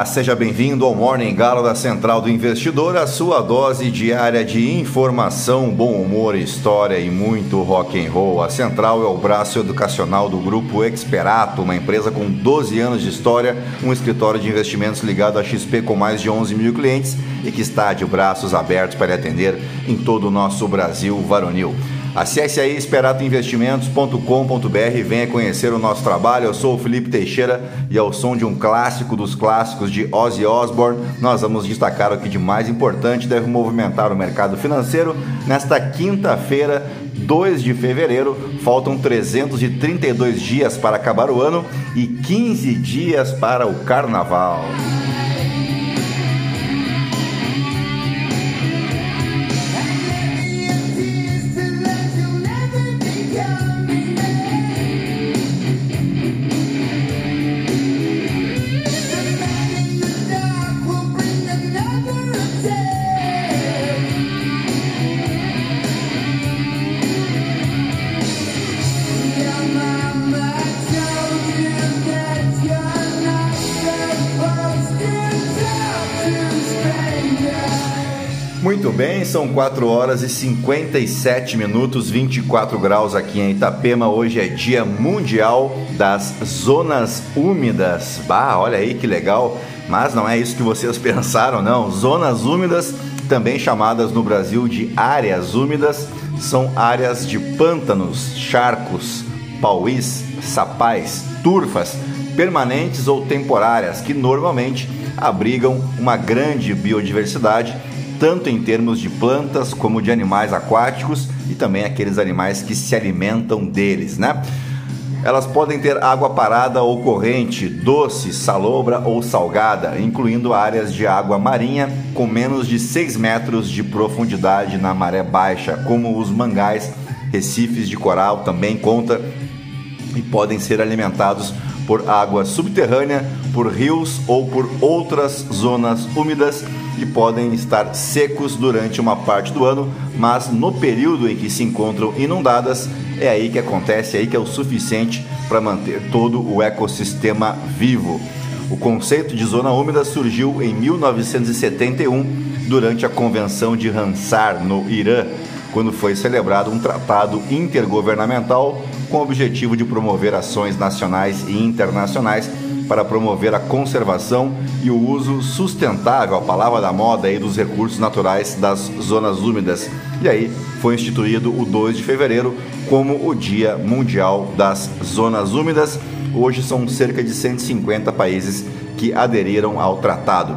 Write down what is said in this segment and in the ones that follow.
dia! Seja bem-vindo ao Morning Galo da Central do Investidor, a sua dose diária de informação, bom humor, história e muito rock and roll. A Central é o braço educacional do grupo Experato, uma empresa com 12 anos de história, um escritório de investimentos ligado à XP com mais de 11 mil clientes e que está de braços abertos para atender em todo o nosso Brasil varonil. Acesse aí esperatoinvestimentos.com.br e venha conhecer o nosso trabalho. Eu sou o Felipe Teixeira e ao som de um clássico dos clássicos de Ozzy Osbourne, nós vamos destacar o que de mais importante deve movimentar o mercado financeiro nesta quinta-feira, 2 de fevereiro. Faltam 332 dias para acabar o ano e 15 dias para o carnaval. Muito bem, são 4 horas e 57 minutos, 24 graus aqui em Itapema. Hoje é Dia Mundial das Zonas Úmidas. Bah, olha aí que legal. Mas não é isso que vocês pensaram, não. Zonas úmidas, também chamadas no Brasil de áreas úmidas, são áreas de pântanos, charcos, pauís, sapais, turfas, permanentes ou temporárias, que normalmente abrigam uma grande biodiversidade tanto em termos de plantas como de animais aquáticos e também aqueles animais que se alimentam deles, né? Elas podem ter água parada ou corrente, doce, salobra ou salgada, incluindo áreas de água marinha com menos de 6 metros de profundidade na maré baixa, como os mangás, recifes de coral também conta e podem ser alimentados por água subterrânea, por rios ou por outras zonas úmidas que podem estar secos durante uma parte do ano, mas no período em que se encontram inundadas, é aí que acontece, é aí que é o suficiente para manter todo o ecossistema vivo. O conceito de zona úmida surgiu em 1971 durante a Convenção de Ramsar, no Irã, quando foi celebrado um tratado intergovernamental com o objetivo de promover ações nacionais e internacionais para promover a conservação e o uso sustentável, a palavra da moda aí, dos recursos naturais das zonas úmidas. E aí foi instituído o 2 de fevereiro como o Dia Mundial das Zonas Úmidas. Hoje são cerca de 150 países que aderiram ao tratado.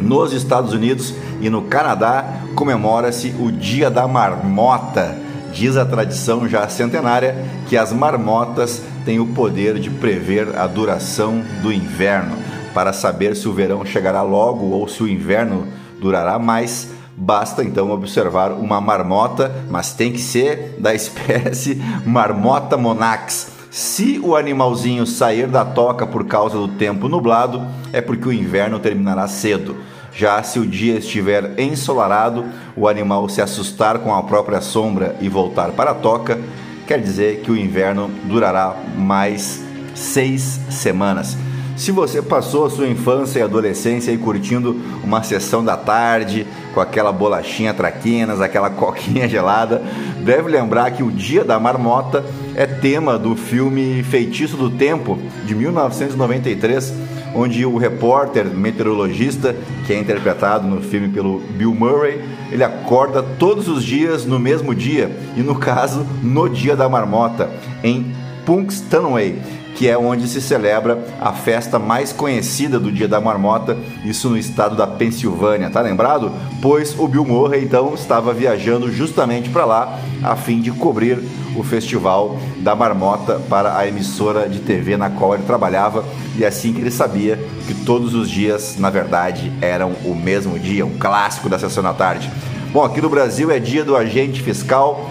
Nos Estados Unidos e no Canadá comemora-se o Dia da Marmota. Diz a tradição já centenária que as marmotas tem o poder de prever a duração do inverno. Para saber se o verão chegará logo ou se o inverno durará mais, basta então observar uma marmota, mas tem que ser da espécie Marmota monax. Se o animalzinho sair da toca por causa do tempo nublado, é porque o inverno terminará cedo. Já se o dia estiver ensolarado, o animal se assustar com a própria sombra e voltar para a toca, quer dizer que o inverno durará mais seis semanas. Se você passou a sua infância e adolescência aí curtindo uma sessão da tarde com aquela bolachinha traquinas, aquela coquinha gelada, deve lembrar que o Dia da Marmota é tema do filme Feitiço do Tempo de 1993 onde o repórter meteorologista, que é interpretado no filme pelo Bill Murray, ele acorda todos os dias no mesmo dia, e no caso, no dia da marmota, em Punxsutawney que é onde se celebra a festa mais conhecida do Dia da Marmota, isso no estado da Pensilvânia, tá lembrado? Pois o Bill Murray então estava viajando justamente para lá a fim de cobrir o festival da Marmota para a emissora de TV na qual ele trabalhava e é assim que ele sabia que todos os dias, na verdade, eram o mesmo dia, um clássico da sessão da tarde. Bom, aqui no Brasil é dia do agente fiscal,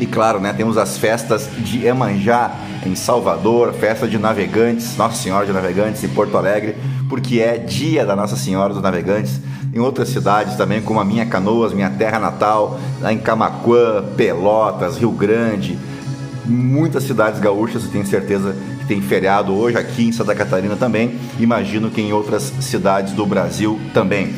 e claro, né, temos as festas de Emanjá em Salvador, festa de navegantes, Nossa Senhora de Navegantes em Porto Alegre, porque é dia da Nossa Senhora dos Navegantes. Em outras cidades também, como a minha Canoas, minha terra natal, lá em Camaquã, Pelotas, Rio Grande, muitas cidades gaúchas, eu tenho certeza que tem feriado hoje aqui em Santa Catarina também, imagino que em outras cidades do Brasil também.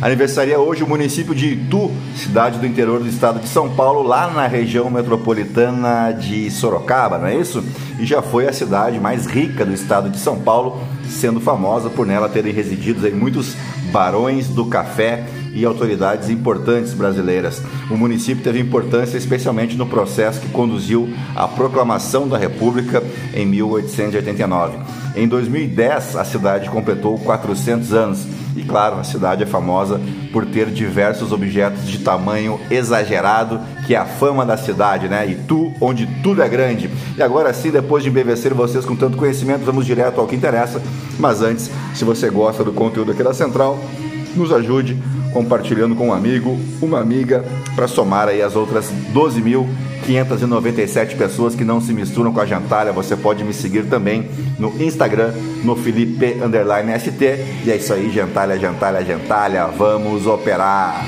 Aniversaria hoje o município de Itu, cidade do interior do estado de São Paulo, lá na região metropolitana de Sorocaba, não é isso? E já foi a cidade mais rica do estado de São Paulo, sendo famosa por nela terem residido muitos barões do café e autoridades importantes brasileiras. O município teve importância especialmente no processo que conduziu à proclamação da República em 1889. Em 2010, a cidade completou 400 anos. E claro, a cidade é famosa por ter diversos objetos de tamanho exagerado, que é a fama da cidade, né? E tu, onde tudo é grande. E agora sim, depois de embevecer vocês com tanto conhecimento, vamos direto ao que interessa. Mas antes, se você gosta do conteúdo aqui da Central, nos ajude compartilhando com um amigo, uma amiga, para somar aí as outras 12.597 pessoas que não se misturam com a Jantalha. Você pode me seguir também no Instagram, no Felipe ST. E é isso aí, Jantalha, Jantalha, Jantalha. Vamos operar!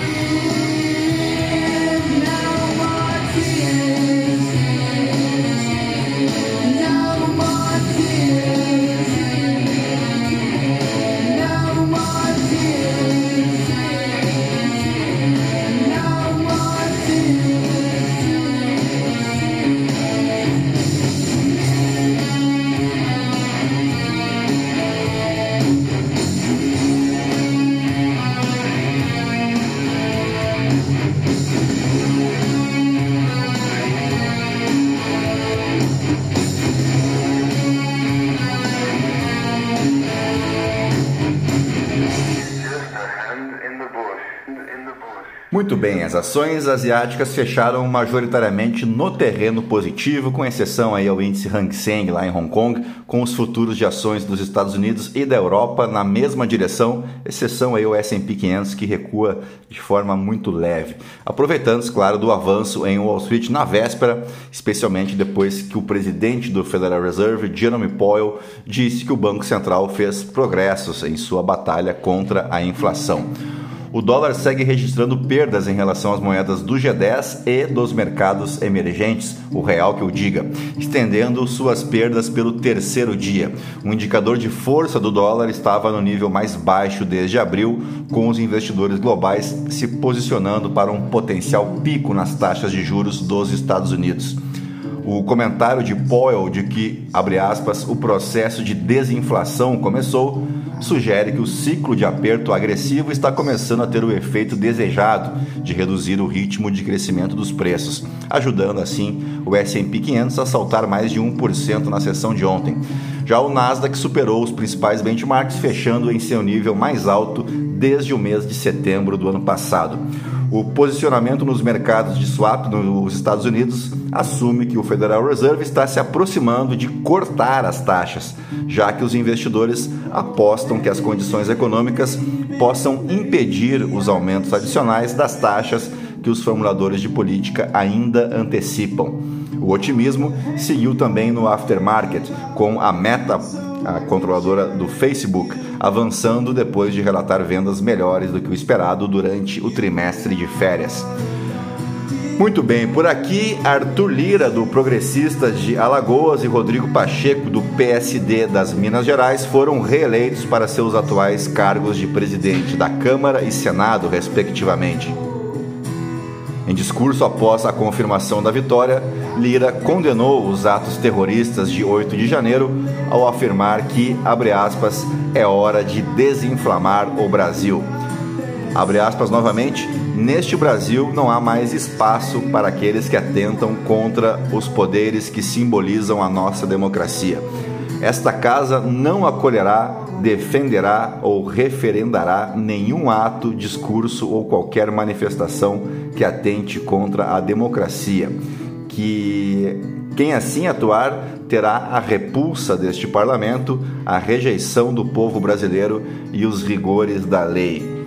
Muito bem, as ações asiáticas fecharam majoritariamente no terreno positivo, com exceção aí ao índice Hang Seng lá em Hong Kong, com os futuros de ações dos Estados Unidos e da Europa na mesma direção, exceção aí o S&P 500 que recua de forma muito leve. Aproveitando, claro, do avanço em Wall Street na véspera, especialmente depois que o presidente do Federal Reserve, Jerome Powell, disse que o Banco Central fez progressos em sua batalha contra a inflação o dólar segue registrando perdas em relação às moedas do G10 e dos mercados emergentes, o real que eu diga, estendendo suas perdas pelo terceiro dia. O indicador de força do dólar estava no nível mais baixo desde abril, com os investidores globais se posicionando para um potencial pico nas taxas de juros dos Estados Unidos. O comentário de Powell de que, abre aspas, o processo de desinflação começou sugere que o ciclo de aperto agressivo está começando a ter o efeito desejado de reduzir o ritmo de crescimento dos preços, ajudando assim o S&P 500 a saltar mais de 1% na sessão de ontem. Já o Nasdaq superou os principais benchmarks, fechando em seu nível mais alto desde o mês de setembro do ano passado. O posicionamento nos mercados de swap nos Estados Unidos assume que o Federal Reserve está se aproximando de cortar as taxas, já que os investidores apostam que as condições econômicas possam impedir os aumentos adicionais das taxas que os formuladores de política ainda antecipam. O otimismo seguiu também no aftermarket, com a Meta, a controladora do Facebook, avançando depois de relatar vendas melhores do que o esperado durante o trimestre de férias. Muito bem, por aqui Arthur Lira, do Progressistas de Alagoas, e Rodrigo Pacheco, do PSD das Minas Gerais, foram reeleitos para seus atuais cargos de presidente da Câmara e Senado, respectivamente. Em discurso após a confirmação da vitória, Lira condenou os atos terroristas de 8 de janeiro ao afirmar que, abre aspas, é hora de desinflamar o Brasil. Abre aspas novamente, neste Brasil não há mais espaço para aqueles que atentam contra os poderes que simbolizam a nossa democracia. Esta casa não acolherá defenderá ou referendará nenhum ato, discurso ou qualquer manifestação que atente contra a democracia. Que quem assim atuar terá a repulsa deste parlamento, a rejeição do povo brasileiro e os rigores da lei.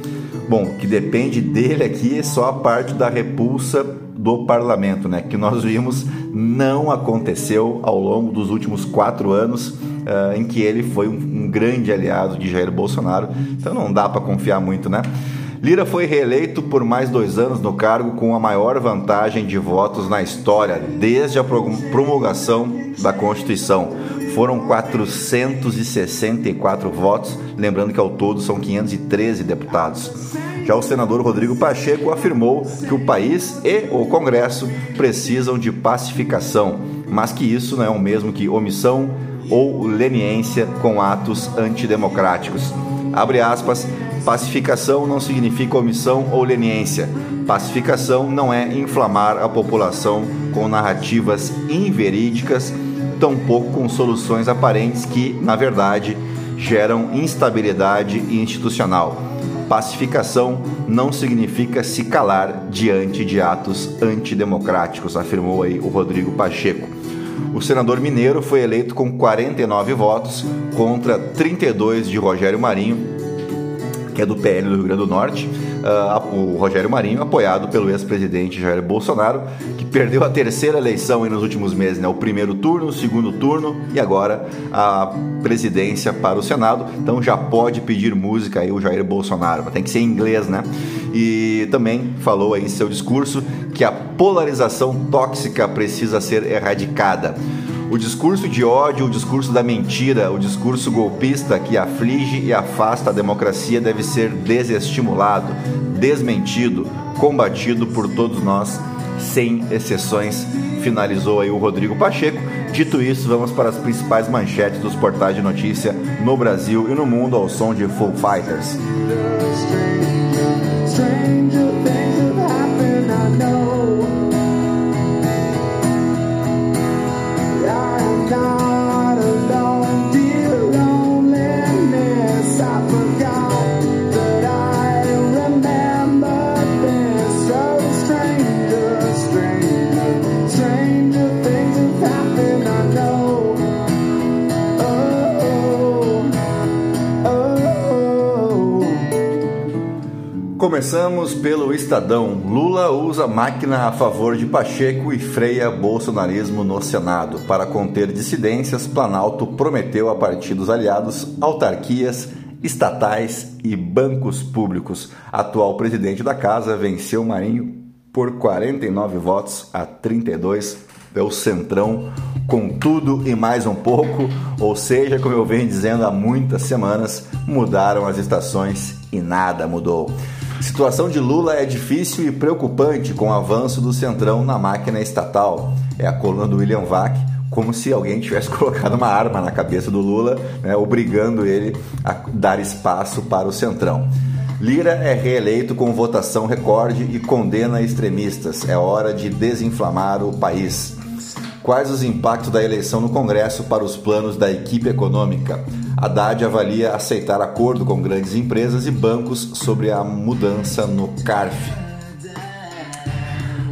Bom, que depende dele aqui é só a parte da repulsa do parlamento, né? Que nós vimos não aconteceu ao longo dos últimos quatro anos uh, em que ele foi um, um grande aliado de Jair Bolsonaro. Então não dá para confiar muito, né? Lira foi reeleito por mais dois anos no cargo com a maior vantagem de votos na história, desde a promulgação da Constituição. foram 464 votos, lembrando que ao todo são 513 deputados. Já o senador Rodrigo Pacheco afirmou que o país e o Congresso precisam de pacificação, mas que isso não é o mesmo que omissão ou leniência com atos antidemocráticos. Abre aspas, pacificação não significa omissão ou leniência. Pacificação não é inflamar a população com narrativas inverídicas, tampouco com soluções aparentes que, na verdade, geram instabilidade institucional. Pacificação não significa se calar diante de atos antidemocráticos, afirmou aí o Rodrigo Pacheco. O senador mineiro foi eleito com 49 votos contra 32 de Rogério Marinho, que é do PL do Rio Grande do Norte. Uh, o Rogério Marinho, apoiado pelo ex-presidente Jair Bolsonaro, que perdeu a terceira eleição nos últimos meses, né? o primeiro turno, o segundo turno e agora a presidência para o Senado. Então já pode pedir música aí o Jair Bolsonaro, tem que ser em inglês, né? E também falou aí em seu discurso que a polarização tóxica precisa ser erradicada. O discurso de ódio, o discurso da mentira, o discurso golpista que aflige e afasta a democracia deve ser desestimulado, desmentido, combatido por todos nós, sem exceções, finalizou aí o Rodrigo Pacheco. Dito isso, vamos para as principais manchetes dos portais de notícia no Brasil e no mundo ao som de Full Fighters. Começamos pelo Estadão. Lula usa máquina a favor de Pacheco e freia bolsonarismo no Senado. Para conter dissidências, Planalto prometeu a partidos aliados autarquias, estatais e bancos públicos. Atual presidente da casa venceu Marinho por 49 votos a 32. É o Centrão com tudo e mais um pouco, ou seja, como eu venho dizendo há muitas semanas, mudaram as estações e nada mudou. Situação de Lula é difícil e preocupante com o avanço do Centrão na máquina estatal. É a coluna do William Vac, como se alguém tivesse colocado uma arma na cabeça do Lula, né, obrigando ele a dar espaço para o Centrão. Lira é reeleito com votação recorde e condena extremistas. É hora de desinflamar o país. Quais os impactos da eleição no Congresso para os planos da equipe econômica? Haddad avalia aceitar acordo com grandes empresas e bancos sobre a mudança no CARF.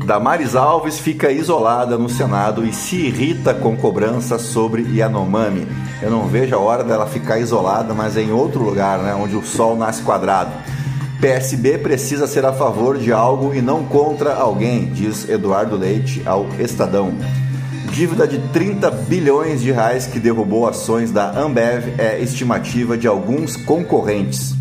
Damares Alves fica isolada no Senado e se irrita com cobrança sobre Yanomami. Eu não vejo a hora dela ficar isolada, mas é em outro lugar, né, onde o sol nasce quadrado. PSB precisa ser a favor de algo e não contra alguém, diz Eduardo Leite ao Estadão. Dívida de 30 bilhões de reais que derrubou ações da Ambev é estimativa de alguns concorrentes.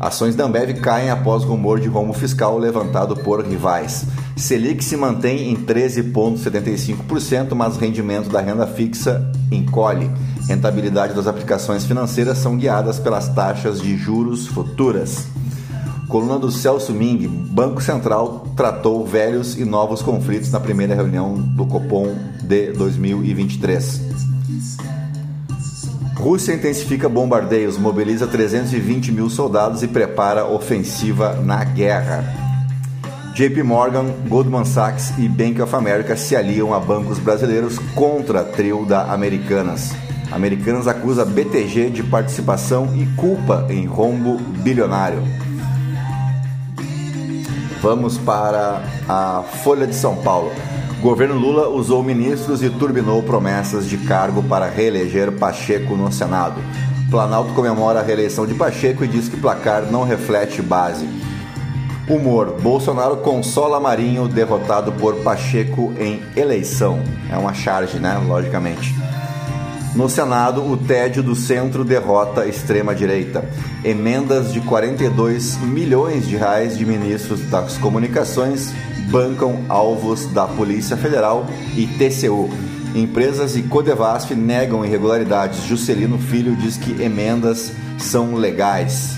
Ações da Ambev caem após rumor de rombo fiscal levantado por rivais. Selic se mantém em 13,75%, mas rendimento da renda fixa encolhe. Rentabilidade das aplicações financeiras são guiadas pelas taxas de juros futuras. Coluna do Celso Ming, Banco Central tratou velhos e novos conflitos na primeira reunião do Copom de 2023. Rússia intensifica bombardeios, mobiliza 320 mil soldados e prepara ofensiva na guerra. JP Morgan, Goldman Sachs e Bank of America se aliam a bancos brasileiros contra trio da Americanas. Americanas acusa BTG de participação e culpa em rombo bilionário. Vamos para a Folha de São Paulo. Governo Lula usou ministros e turbinou promessas de cargo para reeleger Pacheco no Senado. Planalto comemora a reeleição de Pacheco e diz que placar não reflete base. Humor: Bolsonaro consola Marinho derrotado por Pacheco em eleição. É uma charge, né? Logicamente. No Senado, o tédio do centro derrota extrema-direita. Emendas de 42 milhões de reais de ministros das comunicações bancam alvos da Polícia Federal e TCU. Empresas e Codevasf negam irregularidades. Juscelino Filho diz que emendas são legais.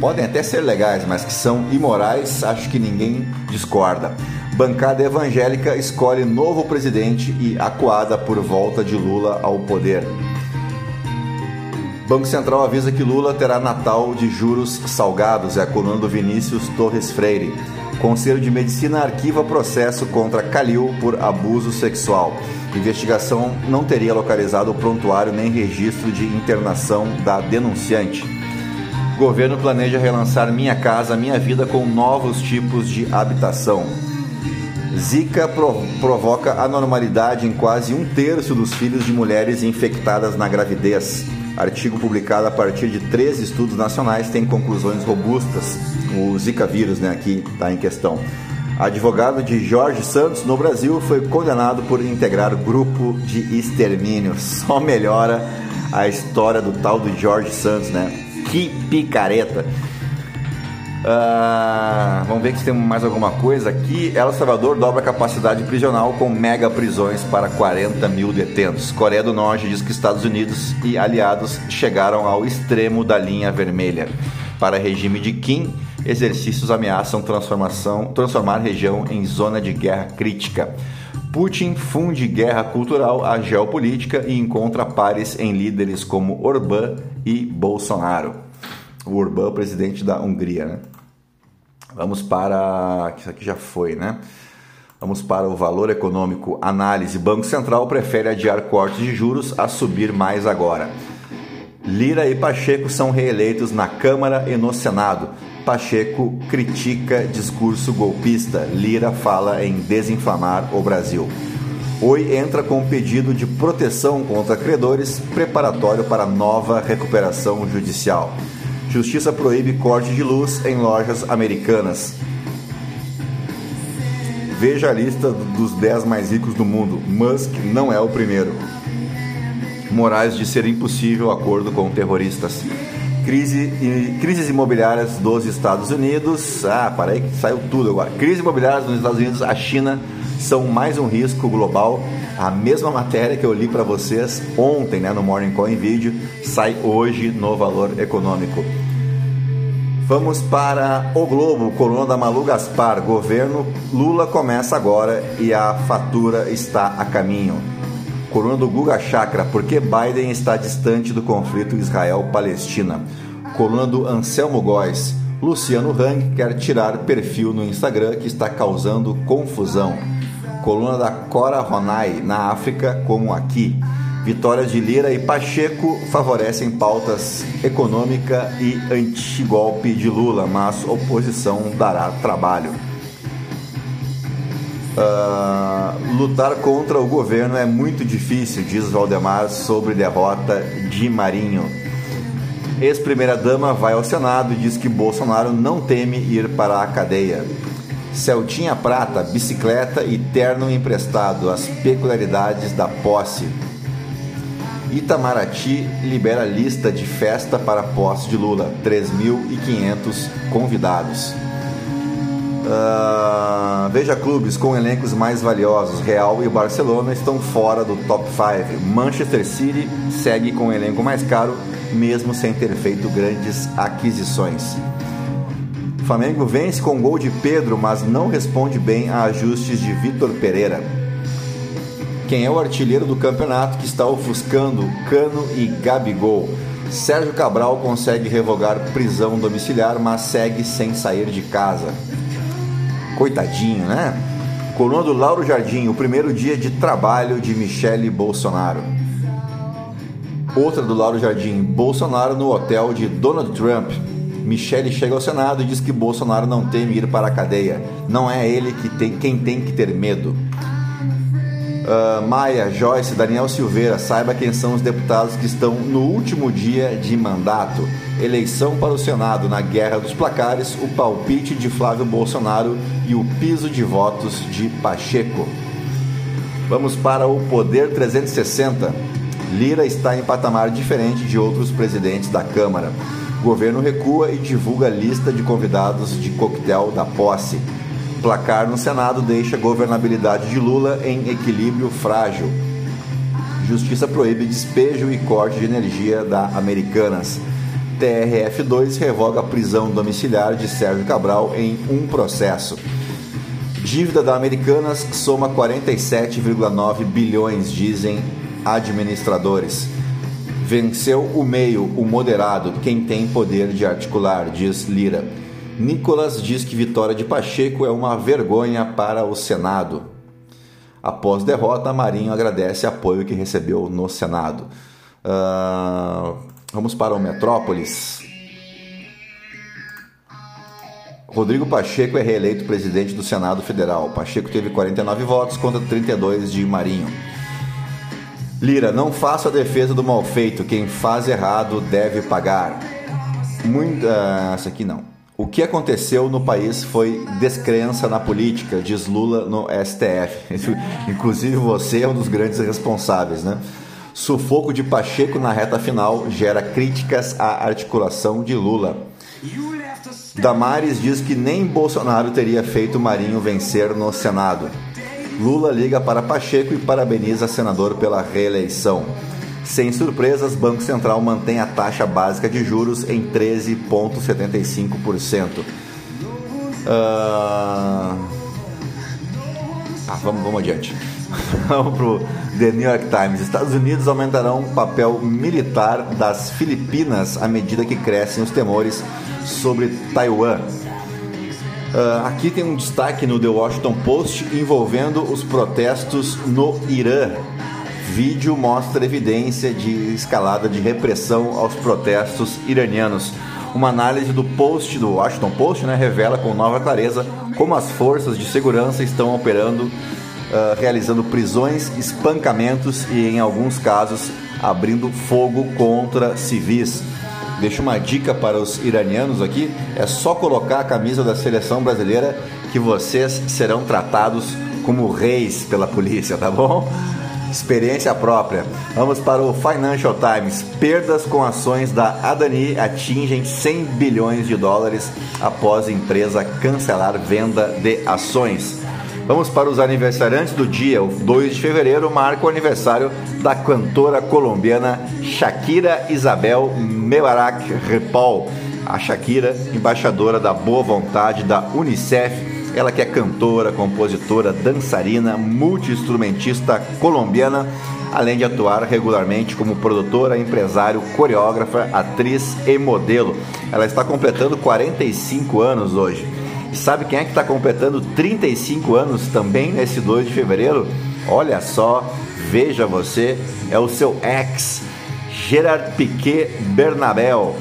Podem até ser legais, mas que são imorais, acho que ninguém discorda. Bancada evangélica escolhe novo presidente e acuada por volta de Lula ao poder. Banco Central avisa que Lula terá Natal de juros salgados, é a coluna do Vinícius Torres Freire. Conselho de Medicina arquiva processo contra Calil por abuso sexual. Investigação não teria localizado o prontuário nem registro de internação da denunciante. Governo planeja relançar Minha Casa Minha Vida com novos tipos de habitação. Zika provoca anormalidade em quase um terço dos filhos de mulheres infectadas na gravidez. Artigo publicado a partir de três estudos nacionais tem conclusões robustas. O Zika vírus, né, aqui está em questão. Advogado de Jorge Santos no Brasil foi condenado por integrar grupo de extermínio. Só melhora a história do tal do Jorge Santos, né? Que picareta! Uh, vamos ver se tem mais alguma coisa aqui. El Salvador dobra a capacidade prisional com mega prisões para 40 mil detentos. Coreia do Norte diz que Estados Unidos e aliados chegaram ao extremo da linha vermelha. Para regime de Kim, exercícios ameaçam transformação, transformar região em zona de guerra crítica. Putin funde guerra cultural à geopolítica e encontra pares em líderes como Orbán e Bolsonaro. O Orbán, presidente da Hungria, né? Vamos para. Isso aqui já foi, né? Vamos para o valor econômico. Análise: Banco Central prefere adiar cortes de juros a subir mais agora. Lira e Pacheco são reeleitos na Câmara e no Senado. Pacheco critica discurso golpista. Lira fala em desinflamar o Brasil. Oi entra com pedido de proteção contra credores, preparatório para nova recuperação judicial. Justiça proíbe corte de luz em lojas americanas. Veja a lista dos 10 mais ricos do mundo. Musk não é o primeiro. Moraes de ser impossível acordo com terroristas. Crise, crises imobiliárias dos Estados Unidos. Ah, parei que saiu tudo agora. Crises imobiliárias nos Estados Unidos, a China são mais um risco global. A mesma matéria que eu li para vocês ontem né, no Morning Coin Video sai hoje no Valor Econômico. Vamos para o Globo, coluna da Malu Gaspar. Governo Lula começa agora e a fatura está a caminho. Coluna do Guga Chakra, por que Biden está distante do conflito Israel-Palestina? Coluna do Anselmo Góes. Luciano Hang quer tirar perfil no Instagram que está causando confusão. Coluna da Cora Ronai, na África como aqui. Vitórias de Lira e Pacheco favorecem pautas econômica e antigolpe de Lula, mas oposição dará trabalho. Uh, lutar contra o governo é muito difícil, diz Valdemar sobre derrota de Marinho. Ex-primeira-dama vai ao Senado e diz que Bolsonaro não teme ir para a cadeia. Celtinha Prata, bicicleta e terno emprestado, as peculiaridades da posse. Itamaraty libera lista de festa para posse de Lula, 3.500 convidados. Uh, veja clubes com elencos mais valiosos. Real e Barcelona estão fora do top 5. Manchester City segue com o elenco mais caro, mesmo sem ter feito grandes aquisições. Flamengo vence com gol de Pedro, mas não responde bem a ajustes de Vitor Pereira quem é o artilheiro do campeonato que está ofuscando Cano e Gabigol. Sérgio Cabral consegue revogar prisão domiciliar, mas segue sem sair de casa. Coitadinho, né? Coluna do Lauro Jardim, o primeiro dia de trabalho de Michele Bolsonaro. Outra do Lauro Jardim, Bolsonaro no hotel de Donald Trump. Michele chega ao Senado e diz que Bolsonaro não teme ir para a cadeia. Não é ele que tem, quem tem que ter medo. Uh, Maia, Joyce, Daniel Silveira, saiba quem são os deputados que estão no último dia de mandato. Eleição para o Senado na guerra dos placares, o palpite de Flávio Bolsonaro e o piso de votos de Pacheco. Vamos para o Poder 360. Lira está em patamar diferente de outros presidentes da Câmara. O governo recua e divulga lista de convidados de coquetel da posse. Placar no Senado deixa a governabilidade de Lula em equilíbrio frágil. Justiça proíbe despejo e corte de energia da Americanas. TRF2 revoga a prisão domiciliar de Sérgio Cabral em um processo. Dívida da Americanas soma 47,9 bilhões, dizem administradores. Venceu o meio, o moderado, quem tem poder de articular, diz Lira. Nicolas diz que vitória de Pacheco é uma vergonha para o Senado. Após derrota, Marinho agradece apoio que recebeu no Senado. Uh, vamos para o Metrópolis. Rodrigo Pacheco é reeleito presidente do Senado Federal. Pacheco teve 49 votos contra 32 de Marinho. Lira, não faça a defesa do mal feito. Quem faz errado deve pagar. Muito, uh, essa aqui não. O que aconteceu no país foi descrença na política, diz Lula no STF. Inclusive você é um dos grandes responsáveis, né? Sufoco de Pacheco na reta final gera críticas à articulação de Lula. Damares diz que nem Bolsonaro teria feito Marinho vencer no Senado. Lula liga para Pacheco e parabeniza senador pela reeleição. Sem surpresas, Banco Central mantém a taxa básica de juros em 13,75%. Uh... Ah, vamos, vamos adiante. vamos para o The New York Times. Estados Unidos aumentarão o papel militar das Filipinas à medida que crescem os temores sobre Taiwan. Uh, aqui tem um destaque no The Washington Post envolvendo os protestos no Irã. Vídeo mostra evidência de escalada de repressão aos protestos iranianos. Uma análise do post do Washington Post né, revela com nova clareza como as forças de segurança estão operando, uh, realizando prisões, espancamentos e, em alguns casos, abrindo fogo contra civis. Deixo uma dica para os iranianos aqui: é só colocar a camisa da seleção brasileira que vocês serão tratados como reis pela polícia, tá bom? Experiência própria. Vamos para o Financial Times. Perdas com ações da Adani atingem 100 bilhões de dólares após empresa cancelar venda de ações. Vamos para os aniversariantes do dia. O 2 de fevereiro marca o aniversário da cantora colombiana Shakira Isabel Mebarak Repol. A Shakira, embaixadora da boa vontade da Unicef ela que é cantora, compositora, dançarina, multi-instrumentista colombiana, além de atuar regularmente como produtora, empresário, coreógrafa, atriz e modelo. Ela está completando 45 anos hoje. E sabe quem é que está completando 35 anos também nesse 2 de fevereiro? Olha só, veja você, é o seu ex, Gerard Piquet Bernabel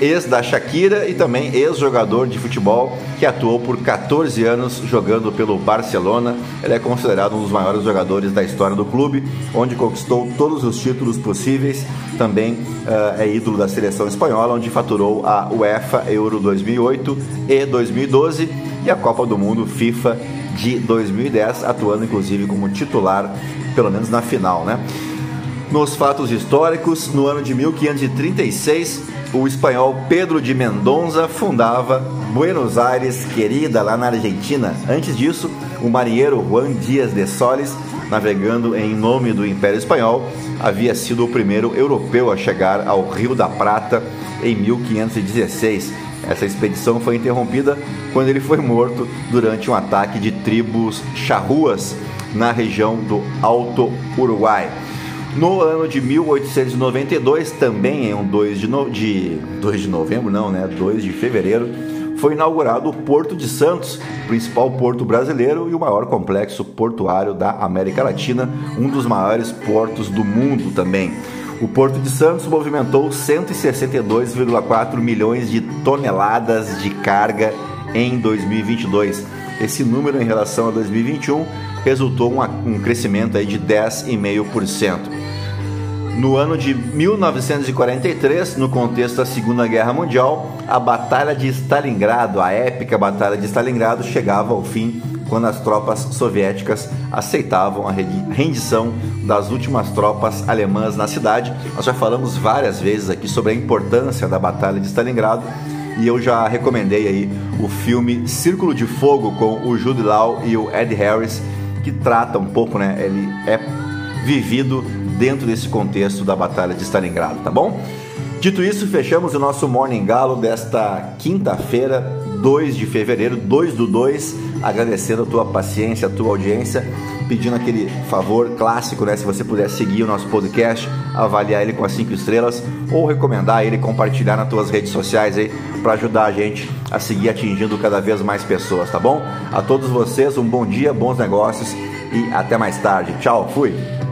ex da Shakira e também ex-jogador de futebol que atuou por 14 anos jogando pelo Barcelona. Ele é considerado um dos maiores jogadores da história do clube, onde conquistou todos os títulos possíveis. Também uh, é ídolo da seleção espanhola, onde faturou a UEFA Euro 2008 e 2012 e a Copa do Mundo FIFA de 2010, atuando inclusive como titular, pelo menos na final, né? Nos fatos históricos, no ano de 1536, o espanhol Pedro de Mendonça fundava Buenos Aires, querida, lá na Argentina. Antes disso, o marinheiro Juan Díaz de Solis, navegando em nome do Império Espanhol, havia sido o primeiro europeu a chegar ao Rio da Prata em 1516. Essa expedição foi interrompida quando ele foi morto durante um ataque de tribos charruas na região do Alto Uruguai. No ano de 1892, também em um 2 de, no... de 2 de novembro, não, né? 2 de fevereiro, foi inaugurado o Porto de Santos, principal porto brasileiro e o maior complexo portuário da América Latina, um dos maiores portos do mundo também. O Porto de Santos movimentou 162,4 milhões de toneladas de carga em 2022. Esse número em relação a 2021 resultou um, crescimento aí de 10,5%. No ano de 1943, no contexto da Segunda Guerra Mundial, a Batalha de Stalingrado, a épica Batalha de Stalingrado, chegava ao fim quando as tropas soviéticas aceitavam a rendição das últimas tropas alemãs na cidade. Nós já falamos várias vezes aqui sobre a importância da Batalha de Stalingrado e eu já recomendei aí o filme Círculo de Fogo com o Jude Law e o Ed Harris, que trata um pouco, né? Ele é vivido dentro desse contexto da Batalha de Stalingrado, tá bom? Dito isso, fechamos o nosso Morning Galo desta quinta-feira, 2 de fevereiro, 2 do 2, agradecendo a tua paciência, a tua audiência, pedindo aquele favor clássico, né? Se você puder seguir o nosso podcast, avaliar ele com as 5 estrelas ou recomendar ele, compartilhar nas tuas redes sociais aí para ajudar a gente a seguir atingindo cada vez mais pessoas, tá bom? A todos vocês, um bom dia, bons negócios e até mais tarde. Tchau, fui!